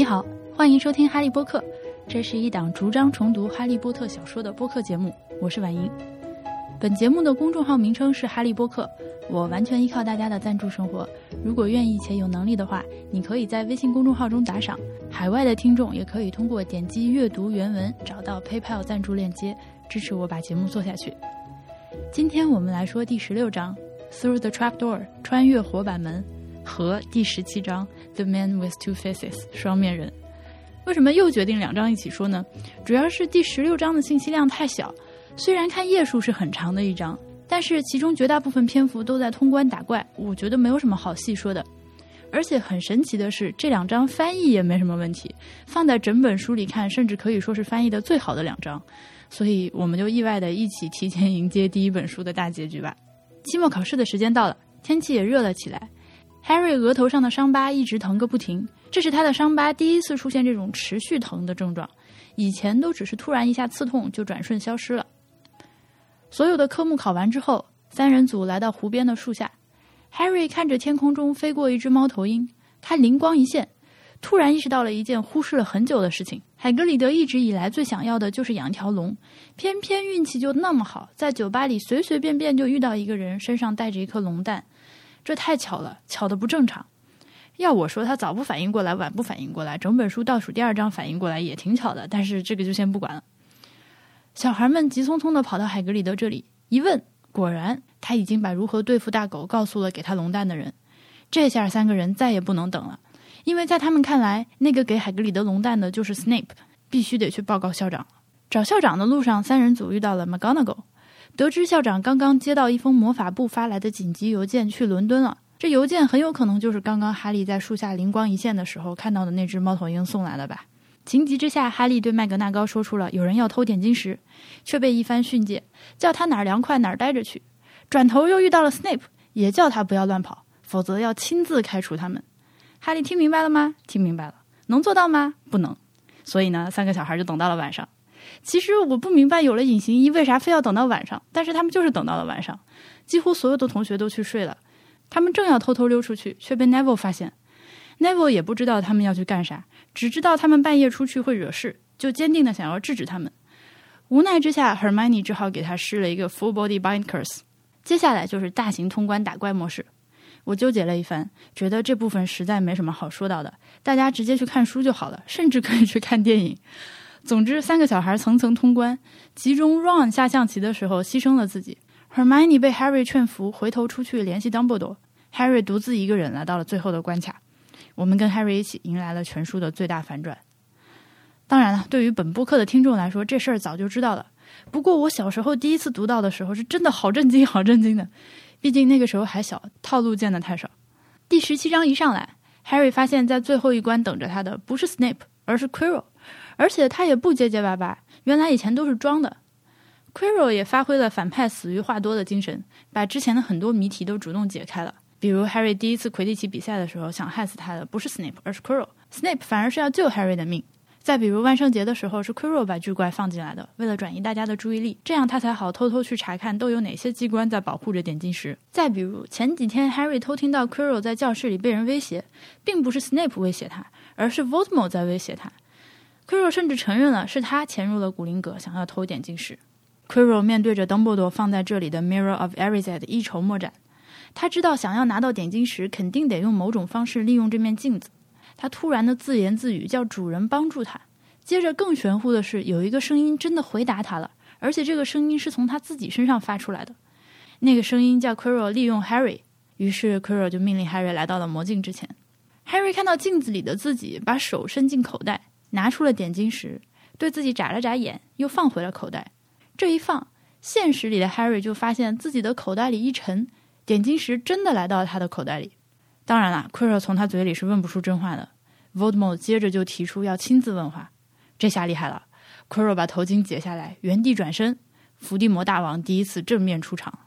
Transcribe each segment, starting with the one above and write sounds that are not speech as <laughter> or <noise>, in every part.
你好，欢迎收听《哈利波特》，这是一档逐张重读《哈利波特》小说的播客节目，我是婉莹。本节目的公众号名称是哈利波特，我完全依靠大家的赞助生活。如果愿意且有能力的话，你可以在微信公众号中打赏。海外的听众也可以通过点击阅读原文找到 PayPal 赞助链接，支持我把节目做下去。今天我们来说第十六章《Through the Trapdoor》穿越火板门。和第十七章《The Man with Two Faces》双面人，为什么又决定两章一起说呢？主要是第十六章的信息量太小，虽然看页数是很长的一章，但是其中绝大部分篇幅都在通关打怪，我觉得没有什么好细说的。而且很神奇的是，这两章翻译也没什么问题，放在整本书里看，甚至可以说是翻译的最好的两章。所以我们就意外的一起提前迎接第一本书的大结局吧。期末考试的时间到了，天气也热了起来。Harry 额头上的伤疤一直疼个不停，这是他的伤疤第一次出现这种持续疼的症状，以前都只是突然一下刺痛就转瞬消失了。所有的科目考完之后，三人组来到湖边的树下，Harry 看着天空中飞过一只猫头鹰，他灵光一现，突然意识到了一件忽视了很久的事情：海格里德一直以来最想要的就是养一条龙，偏偏运气就那么好，在酒吧里随随便便就遇到一个人身上带着一颗龙蛋。这太巧了，巧的不正常。要我说，他早不反应过来，晚不反应过来，整本书倒数第二章反应过来也挺巧的。但是这个就先不管了。小孩们急匆匆的跑到海格里德这里，一问，果然他已经把如何对付大狗告诉了给他龙蛋的人。这下三个人再也不能等了，因为在他们看来，那个给海格里德龙蛋的就是 Snape，必须得去报告校长。找校长的路上，三人组遇到了 McGonagall。得知校长刚刚接到一封魔法部发来的紧急邮件，去伦敦了。这邮件很有可能就是刚刚哈利在树下灵光一现的时候看到的那只猫头鹰送来的吧。情急之下，哈利对麦格纳高说出了有人要偷点金石，却被一番训诫，叫他哪儿凉快哪儿待着去。转头又遇到了 Snape，也叫他不要乱跑，否则要亲自开除他们。哈利听明白了吗？听明白了。能做到吗？不能。所以呢，三个小孩就等到了晚上。其实我不明白，有了隐形衣，为啥非要等到晚上？但是他们就是等到了晚上，几乎所有的同学都去睡了，他们正要偷偷溜出去，却被 Neville 发现。Neville 也不知道他们要去干啥，只知道他们半夜出去会惹事，就坚定的想要制止他们。无奈之下，Hermione 只好给他施了一个 Full Body Bind Curse。接下来就是大型通关打怪模式。我纠结了一番，觉得这部分实在没什么好说到的，大家直接去看书就好了，甚至可以去看电影。总之，三个小孩层层通关，其中 Ron 下象棋的时候牺牲了自己，Hermione 被 Harry 劝服，回头出去联系 Dumbledore，Harry 独自一个人来到了最后的关卡。我们跟 Harry 一起迎来了全书的最大反转。当然了，对于本播客的听众来说，这事儿早就知道了。不过我小时候第一次读到的时候，是真的好震惊，好震惊的。毕竟那个时候还小，套路见的太少。第十七章一上来，Harry 发现，在最后一关等着他的不是 Snape，而是 Quirrell。而且他也不结结巴巴，原来以前都是装的。Quirrell 也发挥了反派死于话多的精神，把之前的很多谜题都主动解开了。比如 Harry 第一次魁地奇比赛的时候，想害死他的不是 Snape，而是 Quirrell，Snape 反而是要救 Harry 的命。再比如万圣节的时候，是 Quirrell 把巨怪放进来的，为了转移大家的注意力，这样他才好偷偷去查看都有哪些机关在保护着点金石。再比如前几天 Harry 偷听到 Quirrell 在教室里被人威胁，并不是 Snape 威胁他，而是 Voldemort 在威胁他。Q u i r r e l 甚至承认了是他潜入了古灵阁，想要偷点金石。q u i r r e l 面对着 Dumbledore 放在这里的 Mirror of Erised 一筹莫展。他知道想要拿到点金石，肯定得用某种方式利用这面镜子。他突然的自言自语叫主人帮助他。接着更玄乎的是，有一个声音真的回答他了，而且这个声音是从他自己身上发出来的。那个声音叫 q u i r r e l 利用 Harry。于是 q u i r r e l 就命令 Harry 来到了魔镜之前。Harry 看到镜子里的自己，把手伸进口袋。拿出了点金石，对自己眨了眨眼，又放回了口袋。这一放，现实里的 Harry 就发现自己的口袋里一沉，点金石真的来到了他的口袋里。当然了，Quirrell 从他嘴里是问不出真话的。v o d m o 接着就提出要亲自问话，这下厉害了。，Quero 把头巾解下来，原地转身，伏地魔大王第一次正面出场。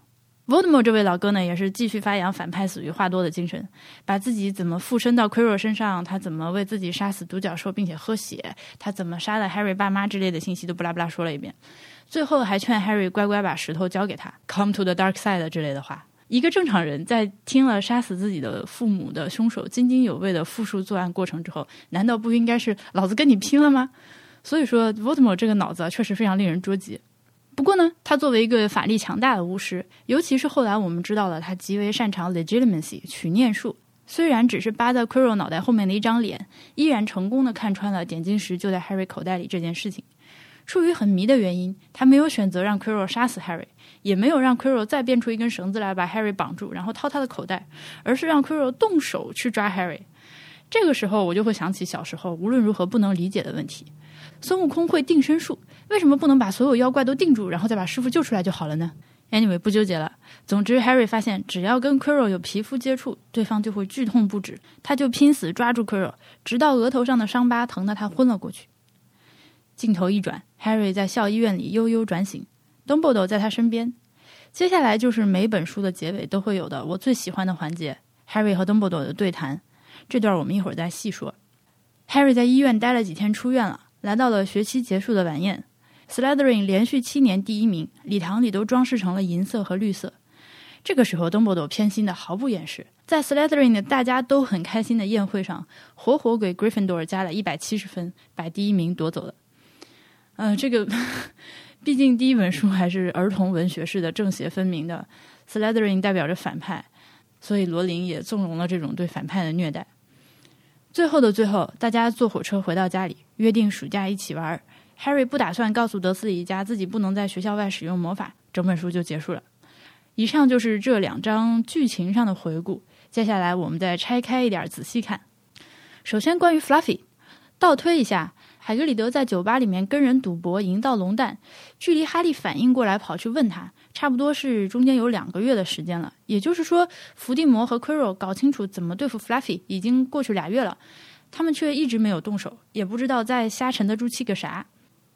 Voldemort 这位老哥呢，也是继续发扬反派死于话多的精神，把自己怎么附身到 Quirrell 身上，他怎么为自己杀死独角兽并且喝血，他怎么杀了 Harry 爸妈之类的信息都不拉不拉说了一遍，最后还劝 Harry 乖乖把石头交给他，Come to the dark side 之类的话，一个正常人在听了杀死自己的父母的凶手津津有味的复述作案过程之后，难道不应该是老子跟你拼了吗？所以说，Voldemort 这个脑子确实非常令人捉急。不过呢，他作为一个法力强大的巫师，尤其是后来我们知道了他极为擅长 legitimacy 取念术，虽然只是扒在 Quirrell 脑袋后面的一张脸，依然成功的看穿了点金石就在 Harry 口袋里这件事情。出于很迷的原因，他没有选择让 Quirrell 杀死 Harry，也没有让 Quirrell 再变出一根绳子来把 Harry 绑住，然后掏他的口袋，而是让 Quirrell 动手去抓 Harry。这个时候，我就会想起小时候无论如何不能理解的问题。孙悟空会定身术，为什么不能把所有妖怪都定住，然后再把师傅救出来就好了呢？Anyway，不纠结了。总之，Harry 发现只要跟 Quirrell 有皮肤接触，对方就会剧痛不止，他就拼死抓住 Quirrell，直到额头上的伤疤疼得他昏了过去。镜头一转，Harry 在校医院里悠悠转醒，Dumbledore 在他身边。接下来就是每本书的结尾都会有的我最喜欢的环节，Harry 和 Dumbledore 的对谈。这段我们一会儿再细说。Harry 在医院待了几天，出院了。来到了学期结束的晚宴，Slytherin 连续七年第一名，礼堂里都装饰成了银色和绿色。这个时候，邓布多偏心的毫不掩饰，在 Slytherin 的大家都很开心的宴会上，活活给 Gryffindor 加了一百七十分，把第一名夺走了。嗯，这个 <laughs> 毕竟第一本书还是儿童文学式的正邪分明的，Slytherin 代表着反派，所以罗琳也纵容了这种对反派的虐待。最后的最后，大家坐火车回到家里，约定暑假一起玩儿。Harry 不打算告诉德斯里一家自己不能在学校外使用魔法，整本书就结束了。以上就是这两章剧情上的回顾。接下来我们再拆开一点仔细看。首先，关于 Fluffy，倒推一下。海格里德在酒吧里面跟人赌博赢到龙蛋，距离哈利反应过来跑去问他，差不多是中间有两个月的时间了。也就是说，伏地魔和 Quirrell 搞清楚怎么对付 Fluffy 已经过去俩月了，他们却一直没有动手，也不知道在瞎沉得住气个啥。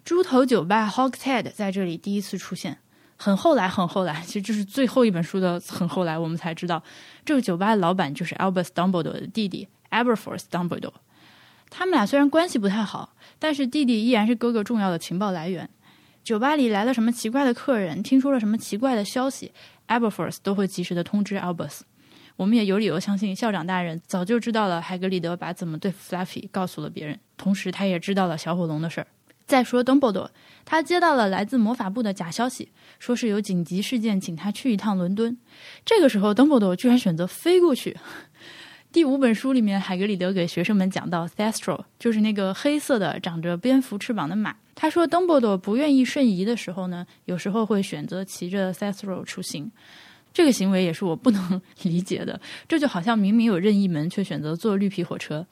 猪头酒吧 Hogshead 在这里第一次出现，很后来很后来，其实这是最后一本书的很后来，我们才知道这个酒吧的老板就是 Albus Dumbledore 的弟弟 Aberforth Dumbledore。他们俩虽然关系不太好。但是弟弟依然是哥哥重要的情报来源。酒吧里来了什么奇怪的客人，听说了什么奇怪的消息，Aberforth 都会及时的通知 Albus。我们也有理由相信校长大人早就知道了海格里德把怎么对付 Fluffy 告诉了别人，同时他也知道了小火龙的事儿。再说 Dumbledore，他接到了来自魔法部的假消息，说是有紧急事件，请他去一趟伦敦。这个时候，Dumbledore 居然选择飞过去。第五本书里面，海格里德给学生们讲到，Thestral 就是那个黑色的、长着蝙蝠翅膀的马。他说，邓布利多不愿意瞬移的时候呢，有时候会选择骑着 Thestral 出行。这个行为也是我不能 <laughs> 理解的。这就好像明明有任意门，却选择坐绿皮火车。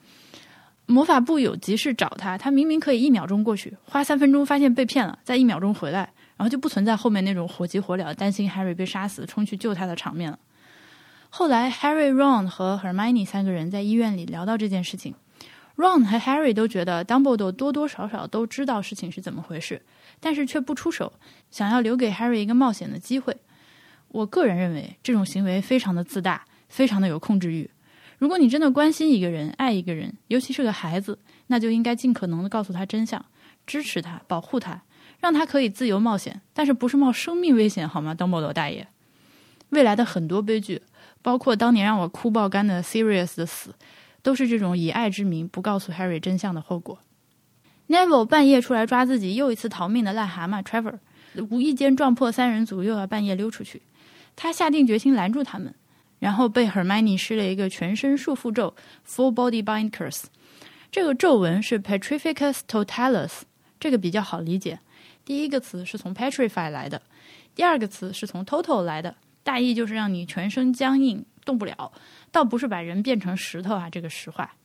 魔法部有急事找他，他明明可以一秒钟过去，花三分钟发现被骗了，再一秒钟回来，然后就不存在后面那种火急火燎、担心 Harry 被杀死、冲去救他的场面了。后来，Harry、Ron 和 Hermione 三个人在医院里聊到这件事情。Ron 和 Harry 都觉得 Dumbledore 多多少少都知道事情是怎么回事，但是却不出手，想要留给 Harry 一个冒险的机会。我个人认为，这种行为非常的自大，非常的有控制欲。如果你真的关心一个人、爱一个人，尤其是个孩子，那就应该尽可能的告诉他真相，支持他，保护他，让他可以自由冒险，但是不是冒生命危险，好吗，Dumbledore 大爷？未来的很多悲剧。包括当年让我哭爆肝的 Sirius 的死，都是这种以爱之名不告诉 Harry 真相的后果。Neville 半夜出来抓自己又一次逃命的癞蛤蟆 Trevor，无意间撞破三人组，又要半夜溜出去。他下定决心拦住他们，然后被 Hermione 施了一个全身束缚咒 Full Body Bind Curse。这个咒文是 Petrificus Totalus，这个比较好理解。第一个词是从 Petrify 来的，第二个词是从 Total 来的。大意就是让你全身僵硬动不了，倒不是把人变成石头啊！这个实话。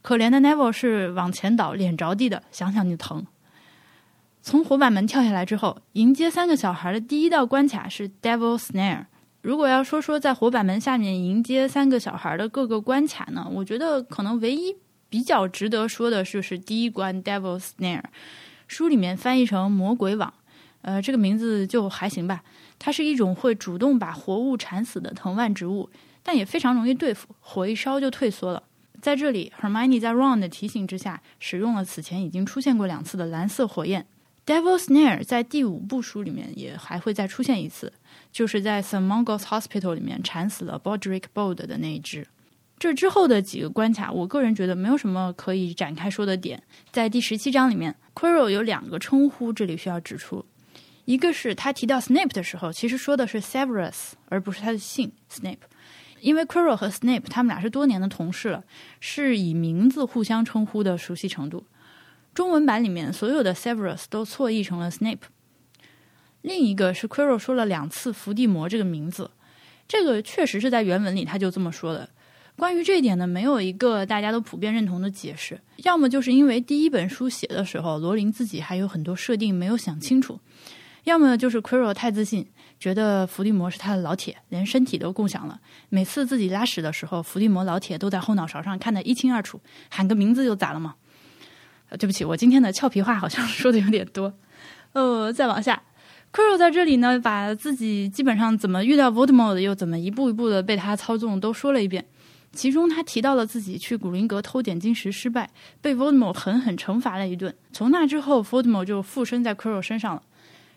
可怜的 Neville 是往前倒，脸着地的，想想就疼。从火板门跳下来之后，迎接三个小孩的第一道关卡是 Devil Snare。如果要说说在火板门下面迎接三个小孩的各个关卡呢，我觉得可能唯一比较值得说的就是第一关 Devil's Snare，书里面翻译成魔鬼网，呃，这个名字就还行吧。它是一种会主动把活物缠死的藤蔓植物，但也非常容易对付，火一烧就退缩了。在这里，Hermione 在 Ron 的提醒之下，使用了此前已经出现过两次的蓝色火焰。Devil's Snare 在第五部书里面也还会再出现一次，就是在 St. Mungo's Hospital 里面缠死了 Bodrick Bold 的那一只。这之后的几个关卡，我个人觉得没有什么可以展开说的点。在第十七章里面，Quirrell 有两个称呼，这里需要指出，一个是他提到 Snape 的时候，其实说的是 Severus，而不是他的姓 Snape，因为 Quirrell 和 Snape 他们俩是多年的同事了，是以名字互相称呼的熟悉程度。中文版里面所有的 Severus 都错译成了 Snape。另一个是 Quero 说了两次伏地魔这个名字，这个确实是在原文里他就这么说的。关于这一点呢，没有一个大家都普遍认同的解释。要么就是因为第一本书写的时候，罗琳自己还有很多设定没有想清楚；要么就是 Quero 太自信，觉得伏地魔是他的老铁，连身体都共享了。每次自己拉屎的时候，伏地魔老铁都在后脑勺上看得一清二楚，喊个名字就咋了嘛？对不起，我今天的俏皮话好像 <laughs> 说的有点多。呃，再往下，Quirrell 在这里呢，把自己基本上怎么遇到 v o d e m o r 又怎么一步一步的被他操纵，都说了一遍。其中，他提到了自己去古灵阁偷点金石失败，被 v o d e m o r 狠狠惩罚了一顿。从那之后 v o d e m o r 就附身在 Quirrell 身上了。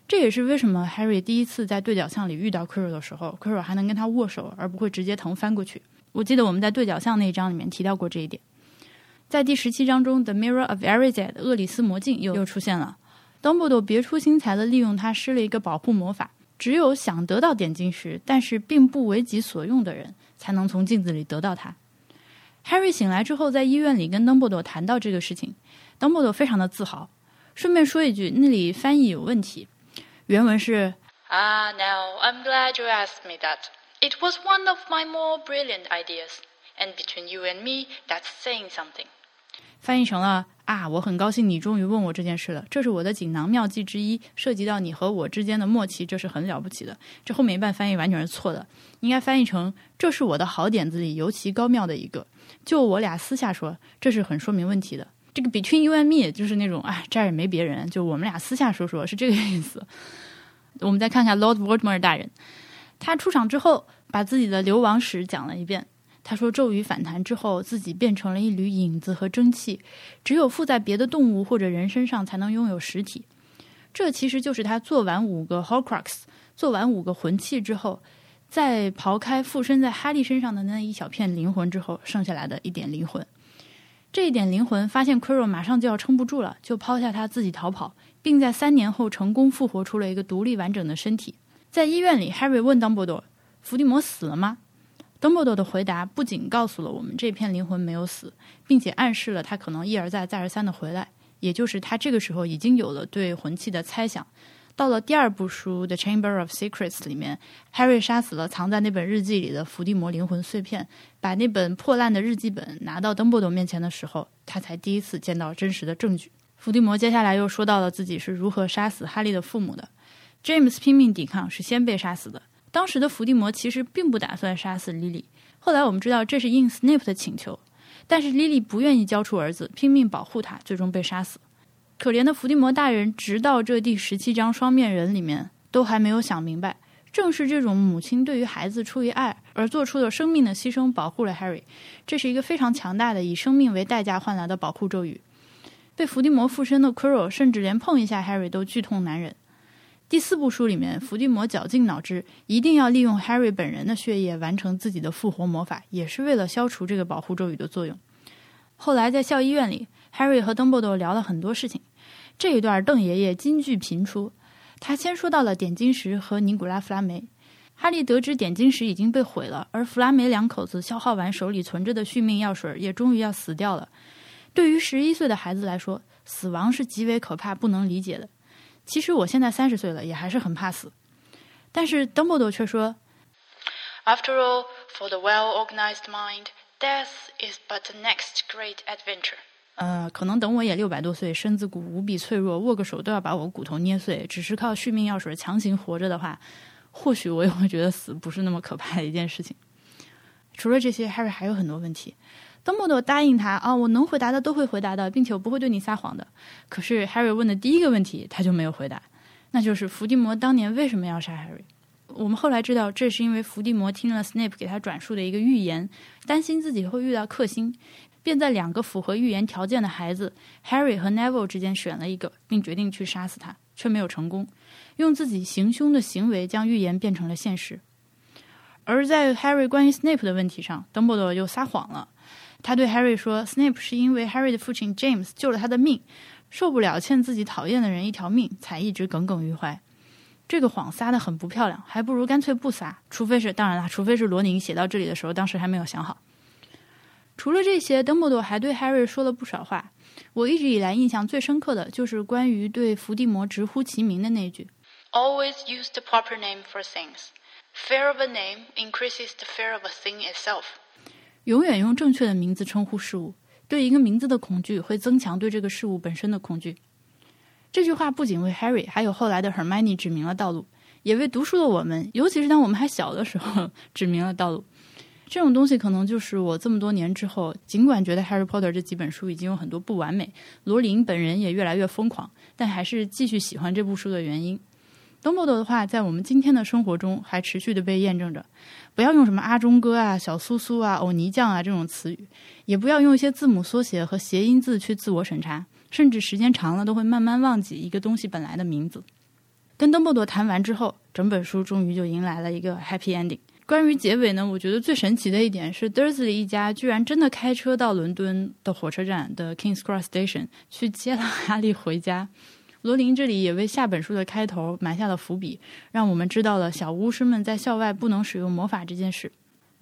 这也是为什么 Harry 第一次在对角巷里遇到 Quirrell 的时候，Quirrell 还能跟他握手，而不会直接疼翻过去。我记得我们在对角巷那一章里面提到过这一点。在第十七章中，《The Mirror of Erised》厄里斯魔镜又又出现了。Dumbledore 别出心裁的利用它施了一个保护魔法，只有想得到点金石，但是并不为己所用的人。才能从镜子里得到它。Harry 醒来之后，在医院里跟 Dumbledore 谈到这个事情，Dumbledore 非常的自豪。顺便说一句，那里翻译有问题，原文是：Ah, now I'm glad you asked me that. It was one of my more brilliant ideas, and between you and me, that's saying something. 翻译成了啊，我很高兴你终于问我这件事了，这是我的锦囊妙计之一，涉及到你和我之间的默契，这是很了不起的。这后面一半翻译完全是错的，应该翻译成这是我的好点子里尤其高妙的一个。就我俩私下说，这是很说明问题的。这个 between you and me 就是那种啊，这儿也没别人，就我们俩私下说说，是这个意思。我们再看看 Lord v o l d e m o r 大人，他出场之后，把自己的流亡史讲了一遍。他说：“咒语反弹之后，自己变成了一缕影子和蒸汽，只有附在别的动物或者人身上才能拥有实体。这其实就是他做完五个 Horcrux，做完五个魂器之后，在刨开附身在哈利身上的那一小片灵魂之后，剩下来的一点灵魂。这一点灵魂发现 Quirrell 马上就要撑不住了，就抛下他自己逃跑，并在三年后成功复活出了一个独立完整的身体。在医院里，Harry 问 Dumbledore：‘ 伏地魔死了吗？’”邓布利多的回答不仅告诉了我们这片灵魂没有死，并且暗示了他可能一而再、再而三的回来。也就是他这个时候已经有了对魂器的猜想。到了第二部书《The Chamber of Secrets》里面，Harry 杀死了藏在那本日记里的伏地魔灵魂碎片，把那本破烂的日记本拿到邓布利多面前的时候，他才第一次见到真实的证据。伏地魔接下来又说到了自己是如何杀死哈利的父母的。James 拼命抵抗，是先被杀死的。当时的伏地魔其实并不打算杀死莉莉，后来我们知道这是应 Snape 的请求，但是莉莉不愿意交出儿子，拼命保护他，最终被杀死。可怜的伏地魔大人，直到这第十七章双面人里面都还没有想明白，正是这种母亲对于孩子出于爱而做出的生命的牺牲，保护了 Harry。这是一个非常强大的以生命为代价换来的保护咒语。被伏地魔附身的 Quirrell 甚至连碰一下 Harry 都剧痛难忍。第四部书里面，伏地魔绞尽脑汁，一定要利用 Harry 本人的血液完成自己的复活魔法，也是为了消除这个保护咒语的作用。后来在校医院里，Harry 和 Dumbledore 聊了很多事情。这一段，邓爷爷金句频出。他先说到了点金石和尼古拉·弗拉梅。哈利得知点金石已经被毁了，而弗拉梅两口子消耗完手里存着的续命药水，也终于要死掉了。对于十一岁的孩子来说，死亡是极为可怕、不能理解的。其实我现在三十岁了，也还是很怕死。但是 Dumbledore 却说：“After all, for the well-organized mind, death is but the next great adventure。”呃，可能等我也六百多岁，身子骨无比脆弱，握个手都要把我骨头捏碎，只是靠续命药水强行活着的话，或许我也会觉得死不是那么可怕的一件事情。除了这些，Harry 还有很多问题。邓布多答应他啊，我能回答的都会回答的，并且我不会对你撒谎的。可是 Harry 问的第一个问题他就没有回答，那就是伏地魔当年为什么要杀 Harry？我们后来知道，这是因为伏地魔听了 Snape 给他转述的一个预言，担心自己会遇到克星，便在两个符合预言条件的孩子 Harry 和 Neville 之间选了一个，并决定去杀死他，却没有成功，用自己行凶的行为将预言变成了现实。而在 Harry 关于 Snape 的问题上邓布多又撒谎了。他对 Harry 说：“Snape 是因为 Harry 的父亲 James 救了他的命，受不了欠自己讨厌的人一条命，才一直耿耿于怀。”这个谎撒的很不漂亮，还不如干脆不撒。除非是，当然了，除非是罗宁写到这里的时候，当时还没有想好。除了这些，邓布多还对 Harry 说了不少话。我一直以来印象最深刻的就是关于对伏地魔直呼其名的那句：“Always use the proper name for things. Fear of a name increases the fear of a thing itself.” 永远用正确的名字称呼事物，对一个名字的恐惧会增强对这个事物本身的恐惧。这句话不仅为 Harry，还有后来的 Hermione 指明了道路，也为读书的我们，尤其是当我们还小的时候指明了道路。这种东西可能就是我这么多年之后，尽管觉得《Harry Potter》这几本书已经有很多不完美，罗琳本人也越来越疯狂，但还是继续喜欢这部书的原因。邓布多的话在我们今天的生活中还持续的被验证着。不要用什么阿忠哥啊、小苏苏啊、欧尼酱啊这种词语，也不要用一些字母缩写和谐音字去自我审查，甚至时间长了都会慢慢忘记一个东西本来的名字。跟邓布多谈完之后，整本书终于就迎来了一个 happy ending。关于结尾呢，我觉得最神奇的一点是，Dursley 一家居然真的开车到伦敦的火车站的 Kings Cross Station 去接了哈利回家。罗琳这里也为下本书的开头埋下了伏笔，让我们知道了小巫师们在校外不能使用魔法这件事。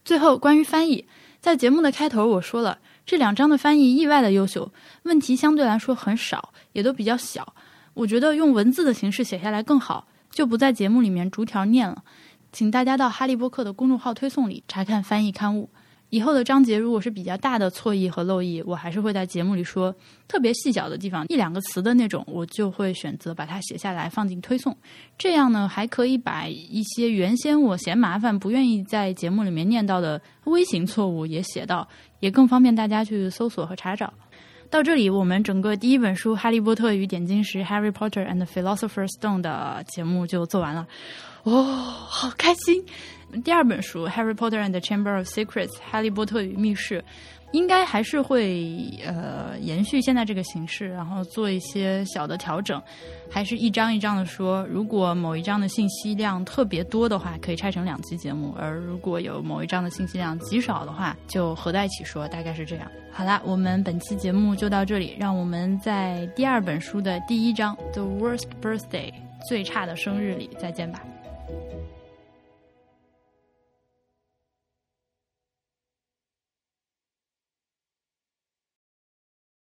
最后，关于翻译，在节目的开头我说了，这两章的翻译意外的优秀，问题相对来说很少，也都比较小。我觉得用文字的形式写下来更好，就不在节目里面逐条念了。请大家到哈利波特的公众号推送里查看翻译刊物。以后的章节如果是比较大的错译和漏译，我还是会在节目里说。特别细小的地方，一两个词的那种，我就会选择把它写下来放进推送。这样呢，还可以把一些原先我嫌麻烦、不愿意在节目里面念到的微型错误也写到，也更方便大家去搜索和查找。到这里，我们整个第一本书《哈利波特与点金石》（Harry Potter and the Philosopher's Stone） 的节目就做完了。哦，好开心！第二本书《Harry Potter and the Chamber of Secrets》（哈利波特与密室）应该还是会呃延续现在这个形式，然后做一些小的调整，还是一章一章的说。如果某一章的信息量特别多的话，可以拆成两期节目；而如果有某一章的信息量极少的话，就合在一起说，大概是这样。好啦，我们本期节目就到这里，让我们在第二本书的第一章《The Worst Birthday》最差的生日里再见吧。